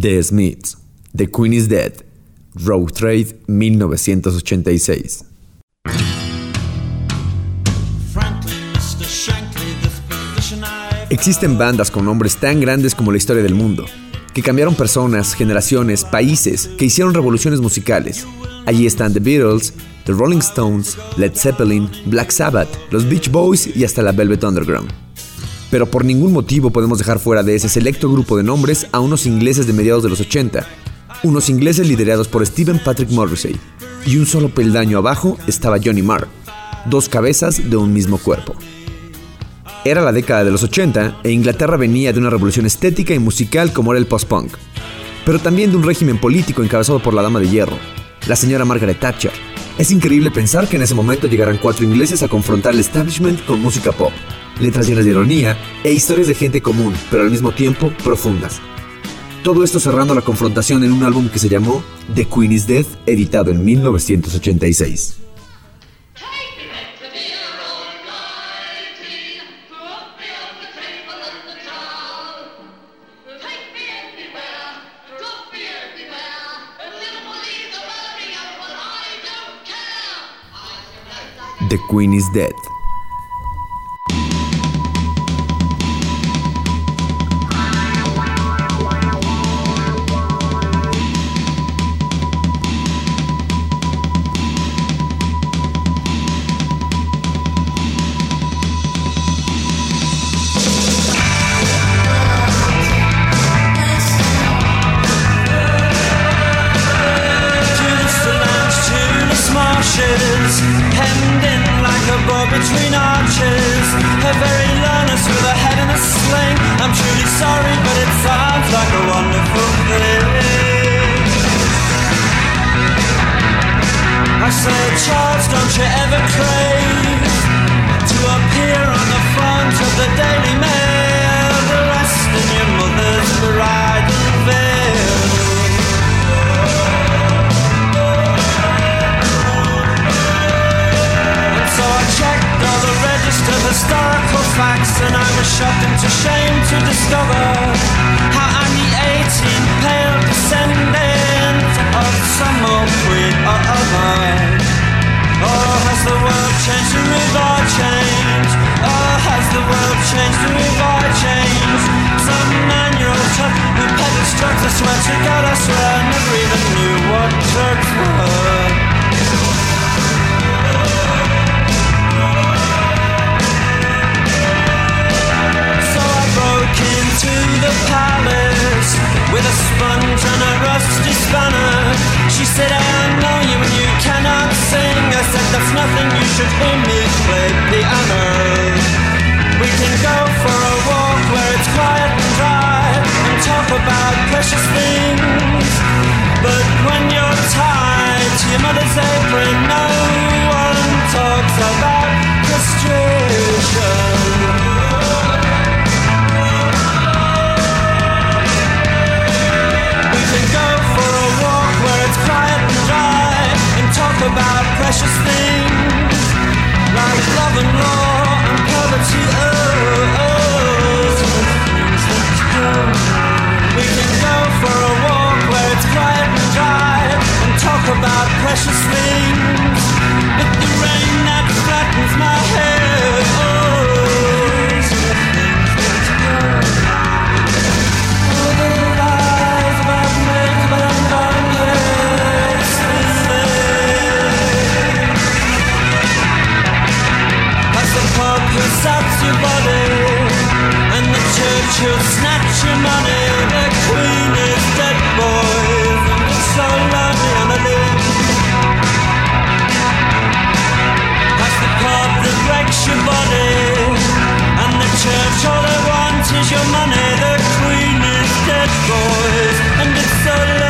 The Smiths, The Queen is Dead, Road Trade 1986. Existen bandas con nombres tan grandes como la historia del mundo, que cambiaron personas, generaciones, países, que hicieron revoluciones musicales. Allí están The Beatles, The Rolling Stones, Led Zeppelin, Black Sabbath, los Beach Boys y hasta la Velvet Underground. Pero por ningún motivo podemos dejar fuera de ese selecto grupo de nombres a unos ingleses de mediados de los 80, unos ingleses liderados por Stephen Patrick Morrissey, y un solo peldaño abajo estaba Johnny Marr, dos cabezas de un mismo cuerpo. Era la década de los 80 e Inglaterra venía de una revolución estética y musical como era el post-punk, pero también de un régimen político encabezado por la Dama de Hierro, la señora Margaret Thatcher. Es increíble pensar que en ese momento llegaran cuatro ingleses a confrontar el establishment con música pop, letras llenas de ironía e historias de gente común, pero al mismo tiempo profundas. Todo esto cerrando la confrontación en un álbum que se llamó The Queen is Dead, editado en 1986. The Queen is Dead. I said, Charles, don't you ever crave to appear on the front of the Daily Mail, the in your mother's bridal veil. And so I checked all the register historical facts, and I was shocked into shame to discover how I'm the 18 pale descendant of some old queen the world changed the river changed? Oh, has the world changed the river changed? Some nine-year-old chap who peddles drugs, I swear to God, I swear, I never even knew what drugs were. So I broke into the palace with a sponge and a rusty spanner. She said, I know you and you cannot. That's nothing you should image me play piano. We can go for a walk where it's quiet and dry and talk about precious things. But when you're tied to your mother's apron, no one talks about castration. about precious things like love and law and poverty. Oh, oh. We can go for a walk where it's quiet and dry and talk about precious things But the rain that flattens my head. She'll snatch your money, the queen dead boys, and it's so on limb. The pub that breaks your body, and the church all they want is your money. The queen is dead boys, and it's so.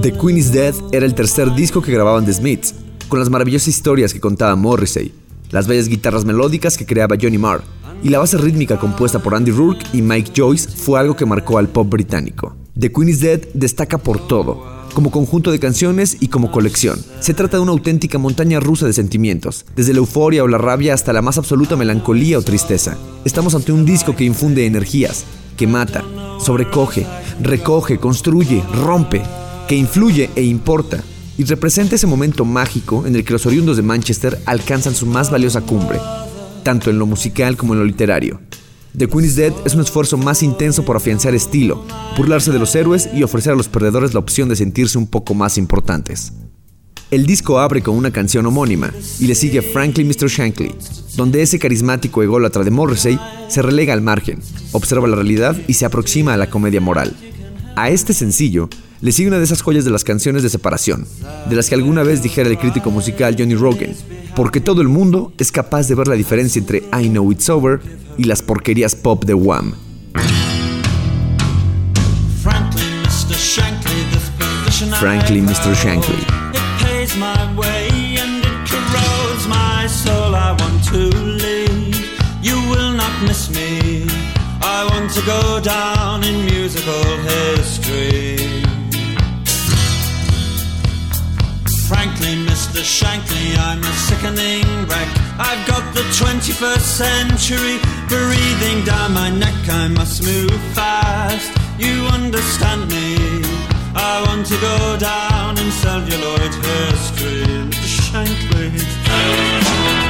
The Queen is Dead era el tercer disco que grababan The Smiths, con las maravillosas historias que contaba Morrissey, las bellas guitarras melódicas que creaba Johnny Marr, y la base rítmica compuesta por Andy Rourke y Mike Joyce fue algo que marcó al pop británico. The Queen is Dead destaca por todo, como conjunto de canciones y como colección. Se trata de una auténtica montaña rusa de sentimientos, desde la euforia o la rabia hasta la más absoluta melancolía o tristeza. Estamos ante un disco que infunde energías, que mata, sobrecoge, recoge, construye, rompe, que influye e importa, y representa ese momento mágico en el que los oriundos de Manchester alcanzan su más valiosa cumbre, tanto en lo musical como en lo literario. The Queen is Dead es un esfuerzo más intenso por afianzar estilo, burlarse de los héroes y ofrecer a los perdedores la opción de sentirse un poco más importantes. El disco abre con una canción homónima y le sigue Frankly Mr. Shankly, donde ese carismático ególatra de Morrissey se relega al margen, observa la realidad y se aproxima a la comedia moral. A este sencillo le sigue una de esas joyas de las canciones de separación, de las que alguna vez dijera el crítico musical Johnny Rogan, porque todo el mundo es capaz de ver la diferencia entre I Know It's Over y las porquerías pop de Wham. Frankly, Mr. Shankly. I want to go down in musical history. Frankly, Mr. Shankly, I'm a sickening wreck. I've got the 21st century breathing down my neck. I must move fast. You understand me? I want to go down in celluloid history, Mr. Shankly.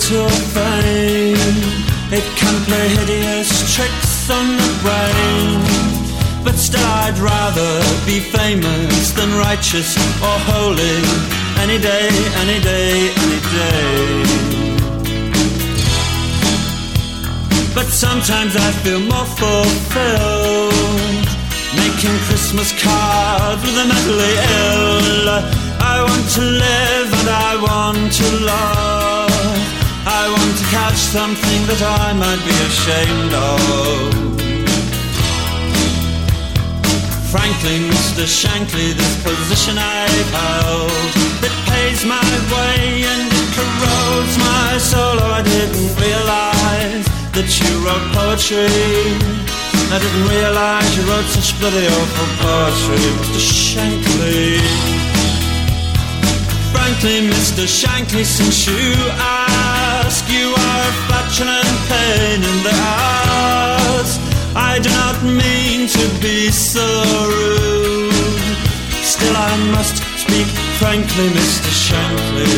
Fatal fame. It can play hideous tricks on the brain. But still, I'd rather be famous than righteous or holy. Any day, any day, any day. But sometimes I feel more fulfilled making Christmas cards with the mentally ill. I want to live and I want to love. I catch something that I might be ashamed of. Frankly, Mr. Shankly, this position I've held It pays my way and it corrodes my soul Oh, I didn't realize that you wrote poetry I didn't realize you wrote such bloody awful poetry Mr. Shankly Frankly, Mr. Shankly, since you ask, you are a flatulent pain in the ass. I do not mean to be so rude. Still, I must speak frankly, Mr. Shankly.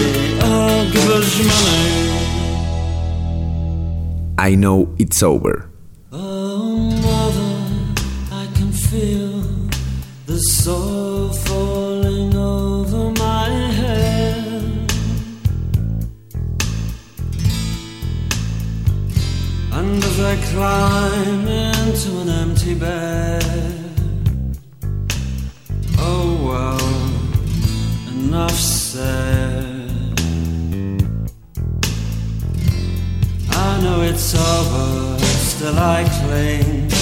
Oh, give us money. I know it's over. Oh, mother, I can feel the soul And as I climb into an empty bed, oh well, enough said. I know it's over, still I cling.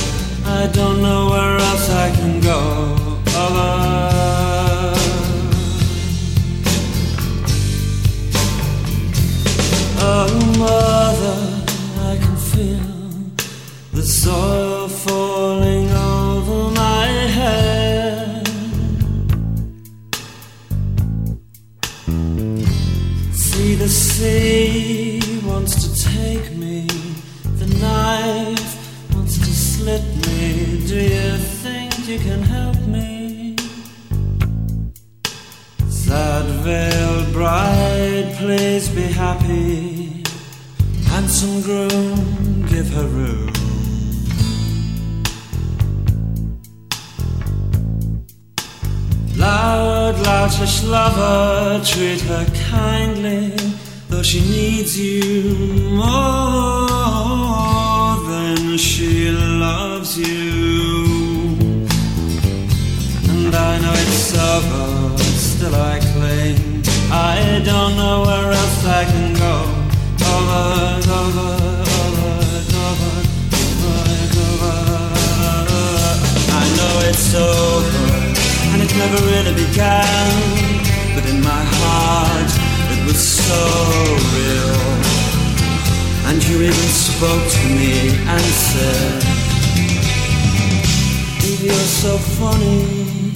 Even spoke to me and said, If you're so funny,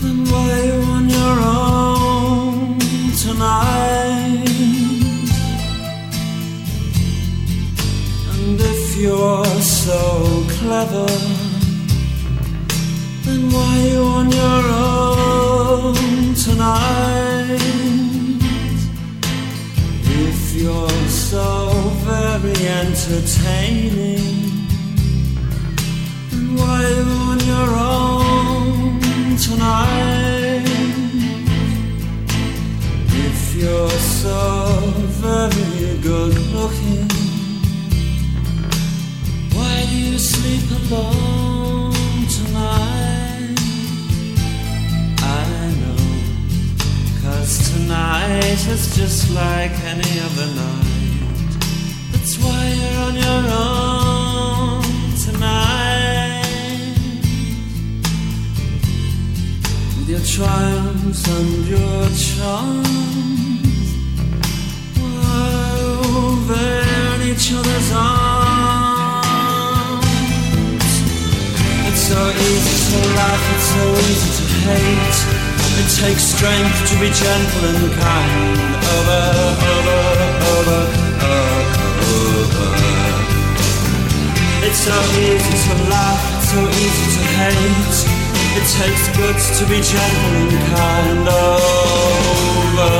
then why are you on your own tonight? And if you're so clever, then why are you on your own tonight? You're so very entertaining, then why you on your own tonight? If you're so very good looking, why do you sleep alone tonight? Cause tonight is just like any other night. That's why you're on your own tonight. With your triumphs and your charms, while over in each other's arms. It's so easy to laugh, it's so easy to hate. It takes strength to be gentle and kind. Over, over, over, over. It's so easy to laugh, so easy to hate. It takes guts to be gentle and kind. Over,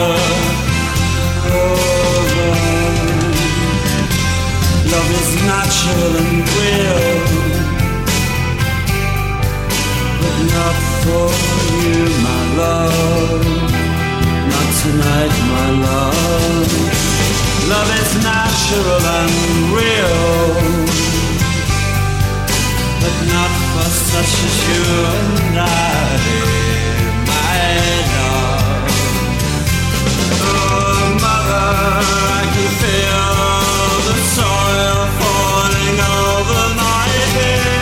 over. Love is natural and real, but not for you, my love. Not tonight, my love. Love is natural and real, but not for such as you and I, my love. Oh, mother, I can feel the soil falling over my head.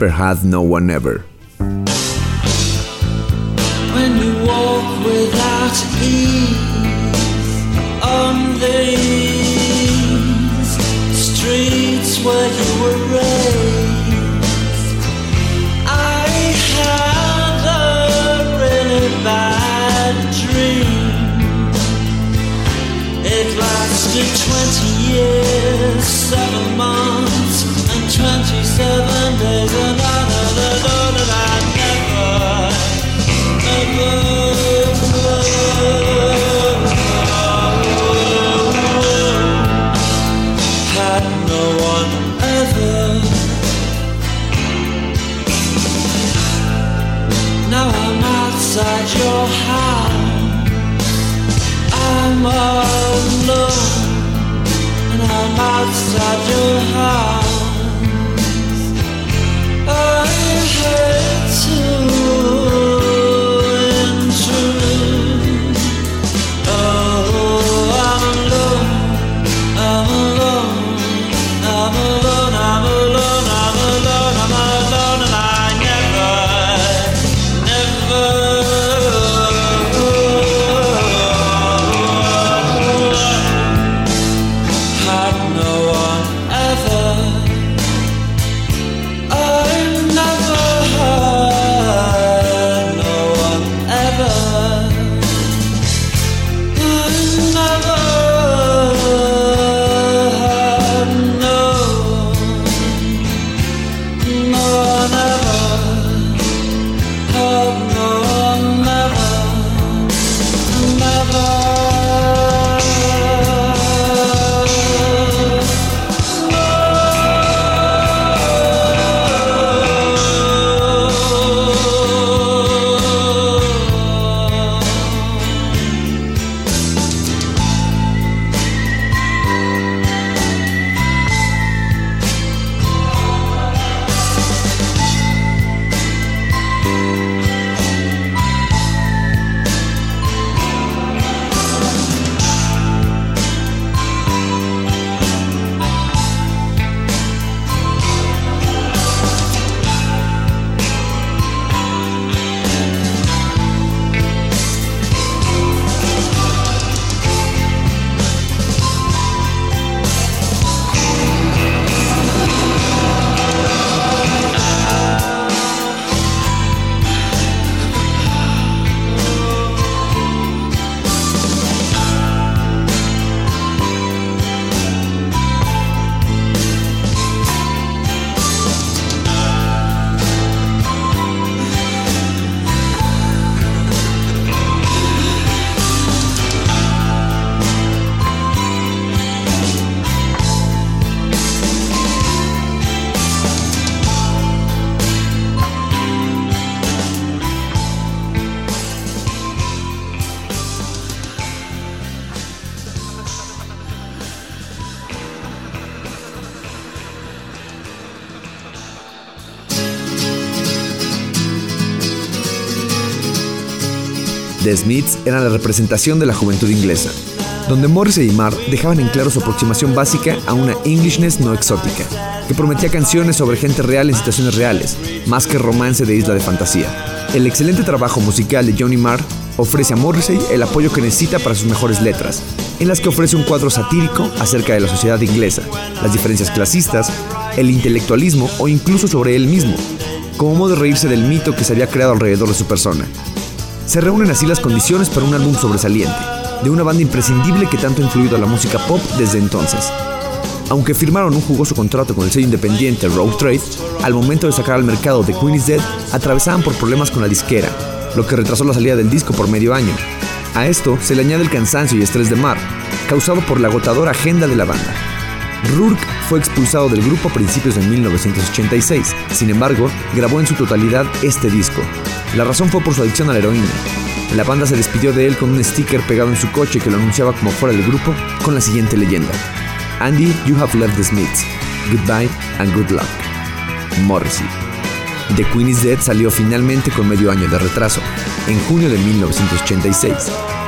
Never had no one ever. The Smiths eran la representación de la juventud inglesa, donde Morrissey y Marr dejaban en claro su aproximación básica a una Englishness no exótica, que prometía canciones sobre gente real en situaciones reales, más que romance de isla de fantasía. El excelente trabajo musical de Johnny Marr ofrece a Morrissey el apoyo que necesita para sus mejores letras, en las que ofrece un cuadro satírico acerca de la sociedad inglesa, las diferencias clasistas, el intelectualismo o incluso sobre él mismo, como modo de reírse del mito que se había creado alrededor de su persona. Se reúnen así las condiciones para un álbum sobresaliente, de una banda imprescindible que tanto ha influido a la música pop desde entonces. Aunque firmaron un jugoso contrato con el sello independiente Rogue Trade, al momento de sacar al mercado The Queen is Dead, atravesaban por problemas con la disquera, lo que retrasó la salida del disco por medio año. A esto se le añade el cansancio y estrés de Mar, causado por la agotadora agenda de la banda. Rourke fue expulsado del grupo a principios de 1986, sin embargo, grabó en su totalidad este disco. La razón fue por su adicción a la heroína. La banda se despidió de él con un sticker pegado en su coche que lo anunciaba como fuera del grupo con la siguiente leyenda. Andy, you have left the Smiths. Goodbye and good luck. Morrissey. The Queen is Dead salió finalmente con medio año de retraso, en junio de 1986,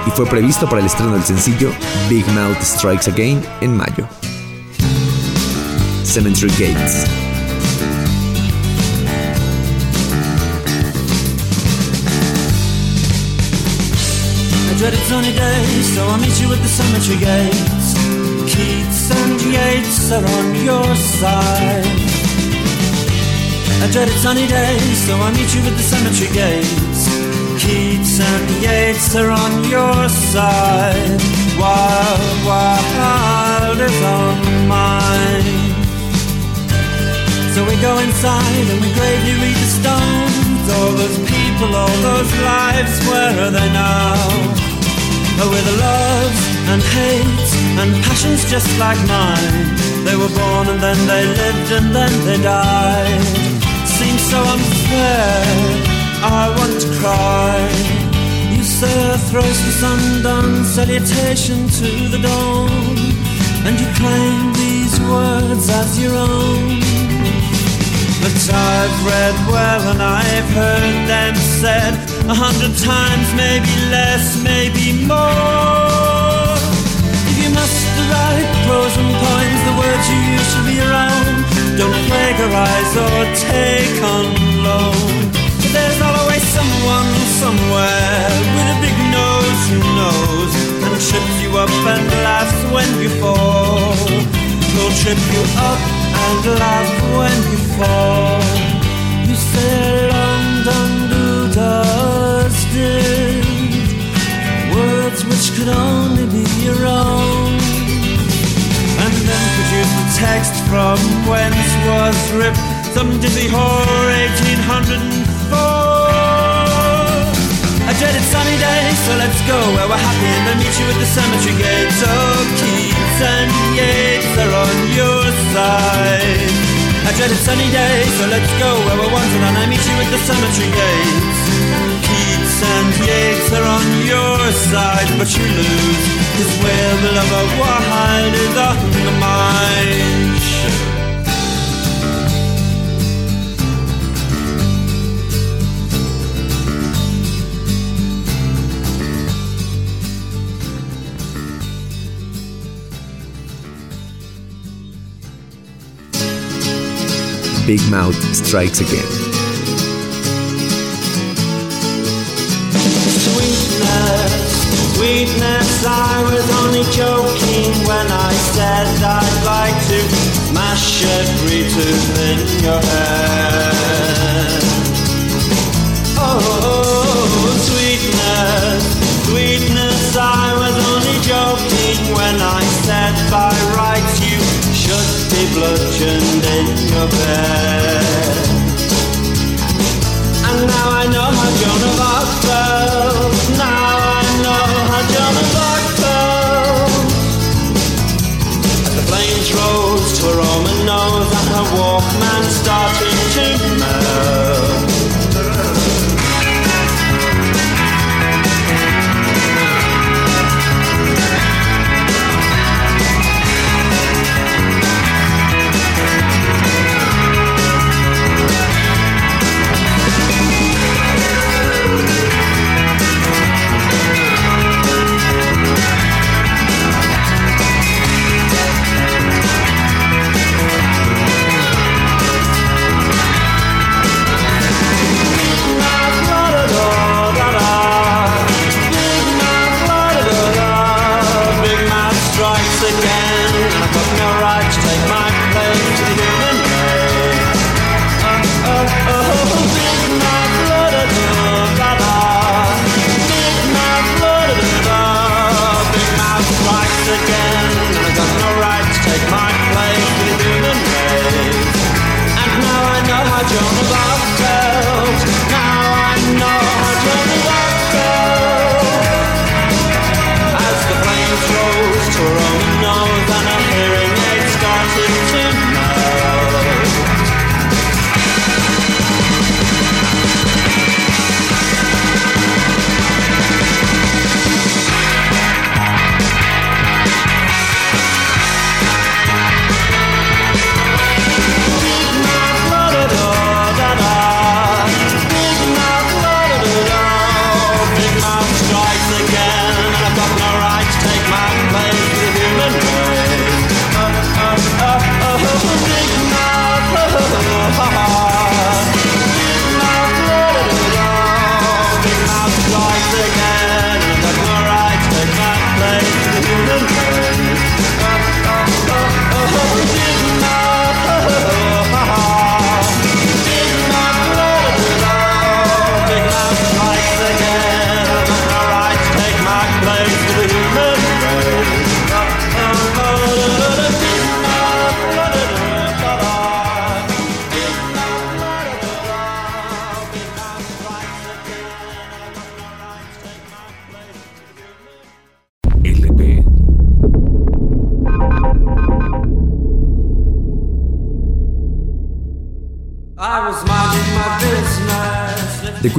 y fue previsto para el estreno del sencillo Big Mouth Strikes Again en mayo. Cemetery Gates. Dreaded sunny days, so I'll meet you at the cemetery gates. Keats and Yeats are on your side. I dreaded sunny days, so I'll meet you at the cemetery gates. Keats and Yeats are on your side. Wild, Wilde is on mine. So we go inside and we gravely read the stones. All those people, all those lives, where are they now? With loves and hates and passions just like mine. They were born and then they lived and then they died. Seems so unfair, I want to cry. You a throws the undone salutation to the dawn, and you claim these words as your own. But I've read well and I've heard them said a hundred times, maybe less, maybe more. If you must write prose and poems, the words you use should be own. Don't plagiarize or take on loan. There's always someone somewhere with a big nose who knows and trips you up and laughs when you fall. He'll trip you up and laugh when you fall. You say London could only be your own, and then produce the text from whence was ripped some dizzy whore 1804. A dreaded sunny day, so let's go where we're happy and then meet you at the cemetery gates. Oh, Keats and Yeats are on your side. A dreaded sunny day, so let's go where we're wanted and I meet you at the cemetery gates. And Yeats are on your side, but you lose. Cause where the lover Wilde is on the mind. Big Mouth Strikes Again. Sweetness, I was only joking when I said I'd like to smash every tooth in your head. Oh, sweetness, sweetness, I was only joking when I said by rights you should be bludgeoned in your bed. And now I know how Joan of Arc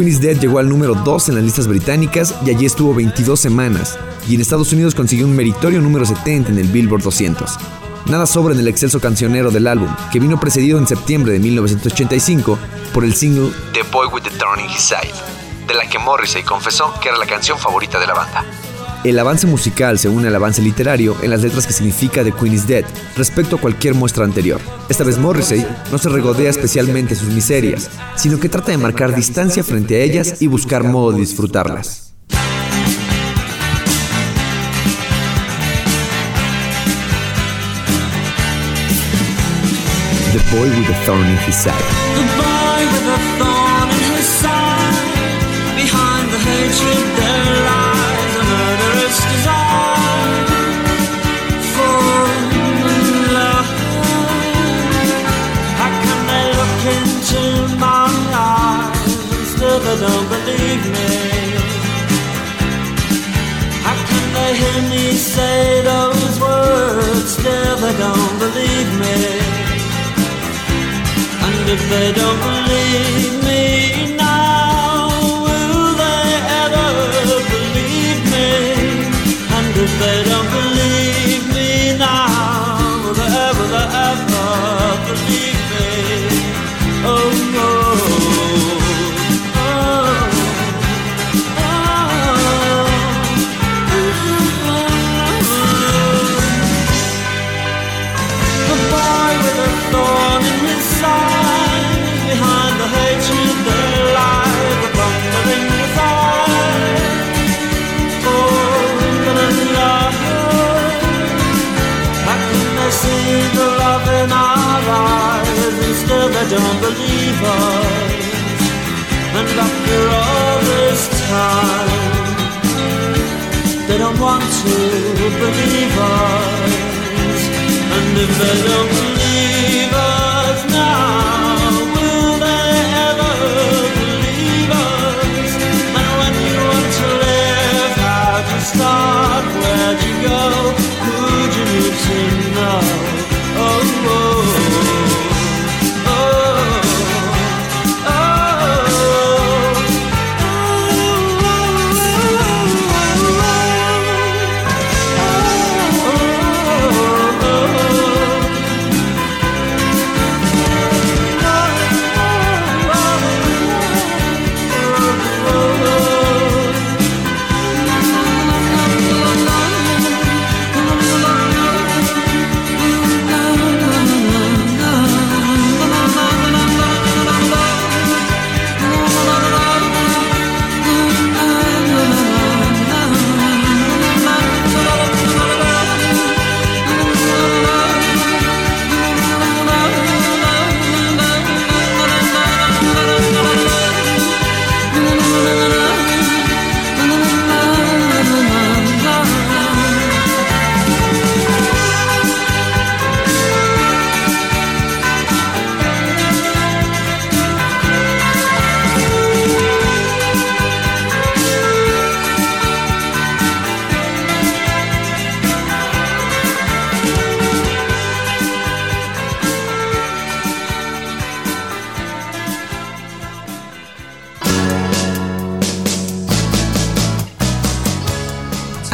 Queen is Dead llegó al número 2 en las listas británicas y allí estuvo 22 semanas, y en Estados Unidos consiguió un meritorio número 70 en el Billboard 200. Nada sobra en el excelso cancionero del álbum, que vino precedido en septiembre de 1985 por el single The Boy with the Thorn in His Side, de la que Morrissey confesó que era la canción favorita de la banda. El avance musical se une al avance literario en las letras que significa The Queen is Dead respecto a cualquier muestra anterior. Esta vez Morrissey no se regodea especialmente sus miserias, sino que trata de marcar distancia frente a ellas y buscar modo de disfrutarlas. The Boy with a Thorn in His Side. Still don't believe me? How can they hear me say those words still they don't believe me? And if they don't believe me now, will they ever believe me? And if they don't believe don't believe us? And after all this time, they don't want to believe us. And if they don't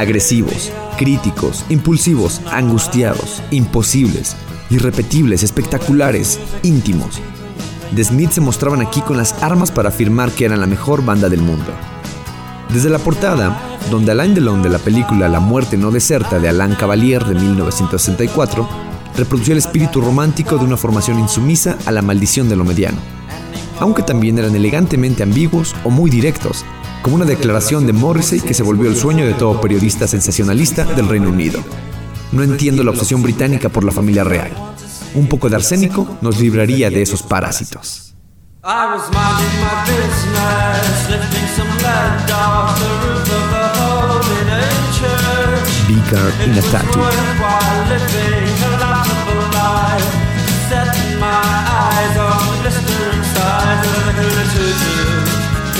Agresivos, críticos, impulsivos, angustiados, imposibles, irrepetibles, espectaculares, íntimos. The se mostraban aquí con las armas para afirmar que eran la mejor banda del mundo. Desde la portada, donde Alain Delon de la película La muerte no deserta de Alain Cavalier de 1964 reprodució el espíritu romántico de una formación insumisa a la maldición de lo mediano, aunque también eran elegantemente ambiguos o muy directos, como una declaración de Morrissey que se volvió el sueño de todo periodista sensacionalista del Reino Unido. No entiendo la obsesión británica por la familia real. Un poco de arsénico nos libraría de esos parásitos. I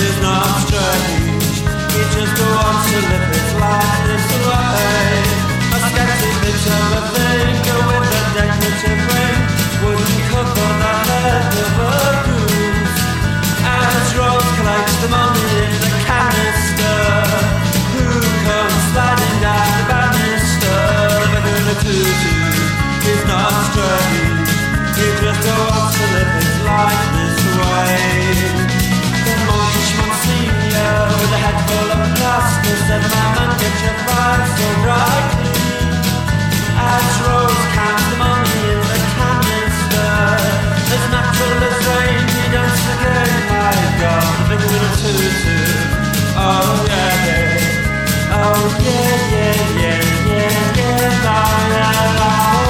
is not strange. He just wants to live his life this way. A sketchy picture of a thinker with a decorative ring wouldn't on the head of a goose. As Rose collects the money in the canister, who comes sliding down the banister? The Hoodoo is not strange. He just wants to live his life this way. and lemon, get your vibe so brightly. Rose counts the money in the canister, as natural as rain, you dance again, my oh yeah, oh yeah, yeah, yeah, yeah, yeah, la la la.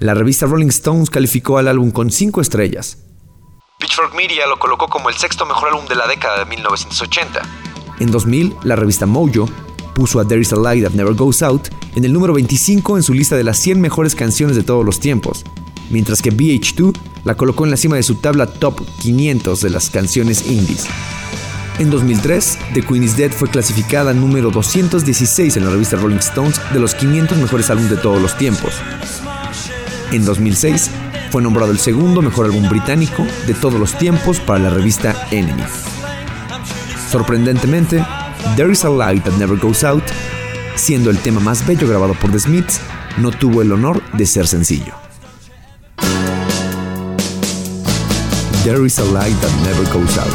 revista Rolling Stones calificó al álbum con 5 estrellas. Pitchfork Media lo colocó como el sexto mejor álbum de la década de 1980. En 2000, la revista Mojo puso a There Is a Light That Never Goes Out en el número 25 en su lista de las 100 mejores canciones de todos los tiempos, mientras que VH2 la colocó en la cima de su tabla top 500 de las canciones indies. En 2003, The Queen is Dead fue clasificada número 216 en la revista Rolling Stones de los 500 mejores álbumes de todos los tiempos. En 2006 fue nombrado el segundo mejor álbum británico de todos los tiempos para la revista Enemy. Sorprendentemente, There is a Light That Never Goes Out, siendo el tema más bello grabado por The Smiths, no tuvo el honor de ser sencillo. There is a light that never goes out.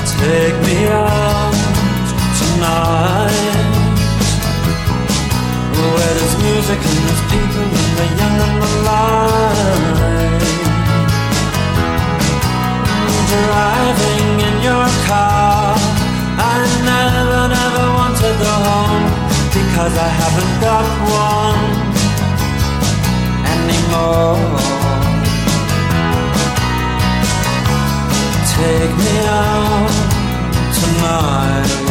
And there's people and the young and light. Driving in your car, I never, never want to go home because I haven't got one anymore. Take me out tonight.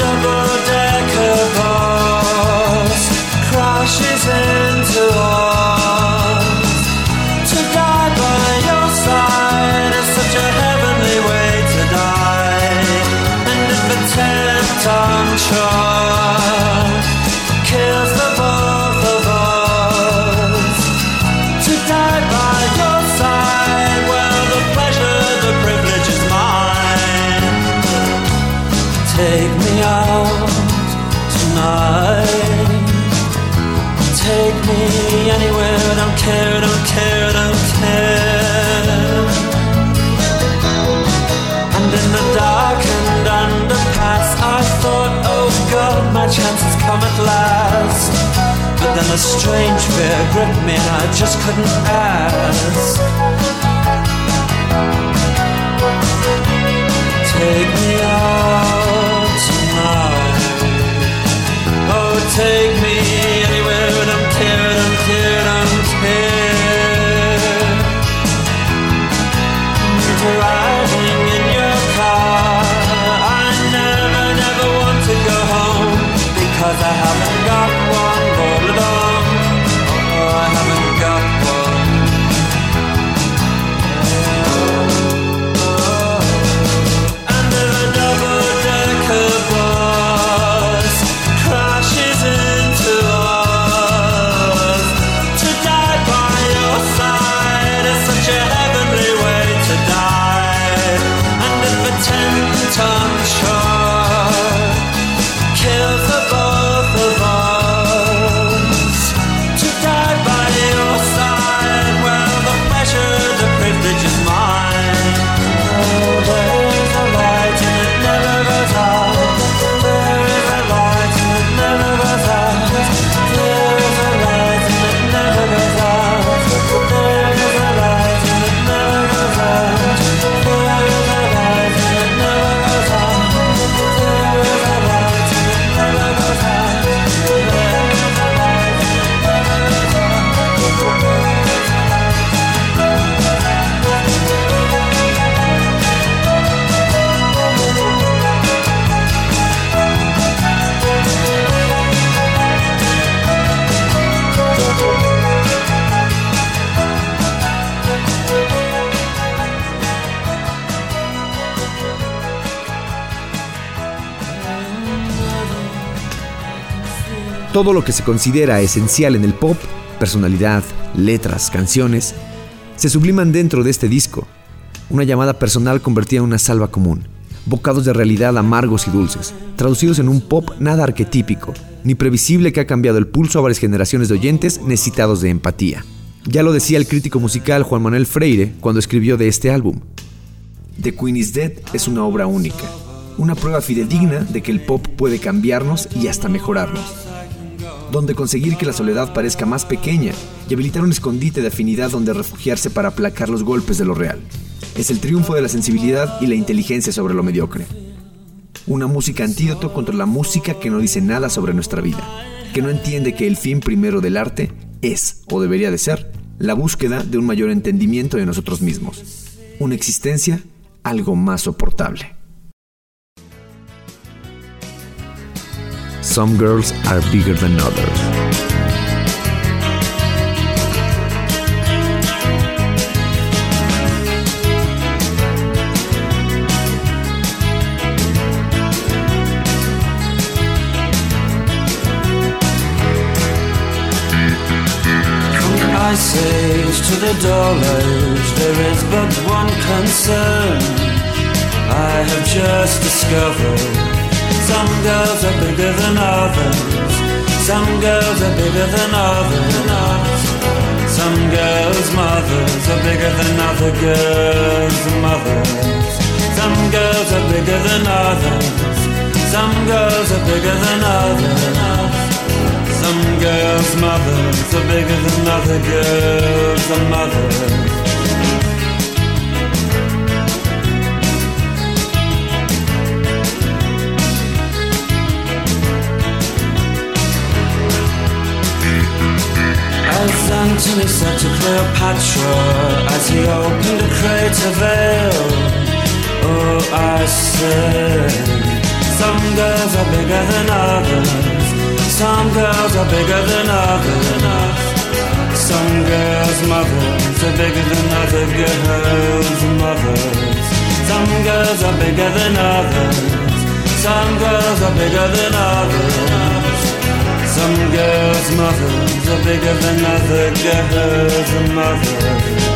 I just couldn't ask. Todo lo que se considera esencial en el pop, personalidad, letras, canciones, se subliman dentro de este disco. Una llamada personal convertida en una salva común. Bocados de realidad amargos y dulces, traducidos en un pop nada arquetípico, ni previsible que ha cambiado el pulso a varias generaciones de oyentes necesitados de empatía. Ya lo decía el crítico musical Juan Manuel Freire cuando escribió de este álbum. The Queen is Dead es una obra única, una prueba fidedigna de que el pop puede cambiarnos y hasta mejorarnos, donde conseguir que la soledad parezca más pequeña y habilitar un escondite de afinidad donde refugiarse para aplacar los golpes de lo real. Es el triunfo de la sensibilidad y la inteligencia sobre lo mediocre. Una música antídoto contra la música que no dice nada sobre nuestra vida, que no entiende que el fin primero del arte es, o debería de ser, la búsqueda de un mayor entendimiento de nosotros mismos, una existencia algo más soportable. Some girls are bigger than others. Ice Age to the Dull Age, there is but one concern. I have just discovered some girls are bigger than others. Some girls are bigger than others. Some girls' mothers are bigger than other girls' mothers. Some girls are bigger than others. Some girls are bigger than others. Some girls' mothers are bigger than other girls' mothers. As Antony said to Cleopatra as he opened a crater veil, Oh, I said, some girls are bigger than others. Some girls are bigger than others. Some girls' mothers are bigger than other girls' mothers. Some girls are bigger than others. Some girls are bigger than others. Some girls' mothers are bigger than other girls' mothers.